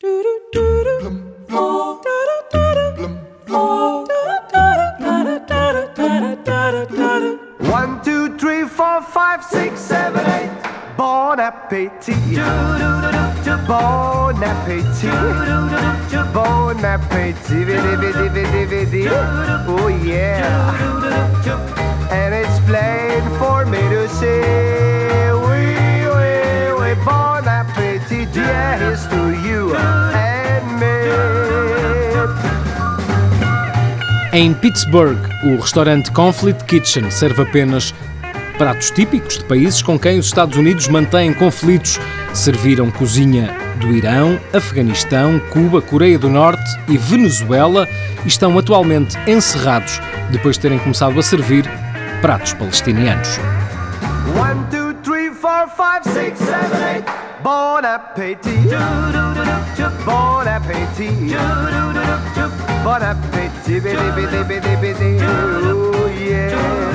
One, two, three, four, five, six, seven, eight. Bon appetit. Bon appetit. Bon appetit. Oh yeah. And it's plain for me to say, oui, oui, oui. Bon appetit. Yeah, here's to you Em Pittsburgh, o restaurante Conflict Kitchen serve apenas pratos típicos de países com quem os Estados Unidos mantêm conflitos. Serviram cozinha do Irão, Afeganistão, Cuba, Coreia do Norte e Venezuela e estão atualmente encerrados depois de terem começado a servir pratos palestinianos. Bon appetit. Bidi, bidi, bidi. Oh, yeah.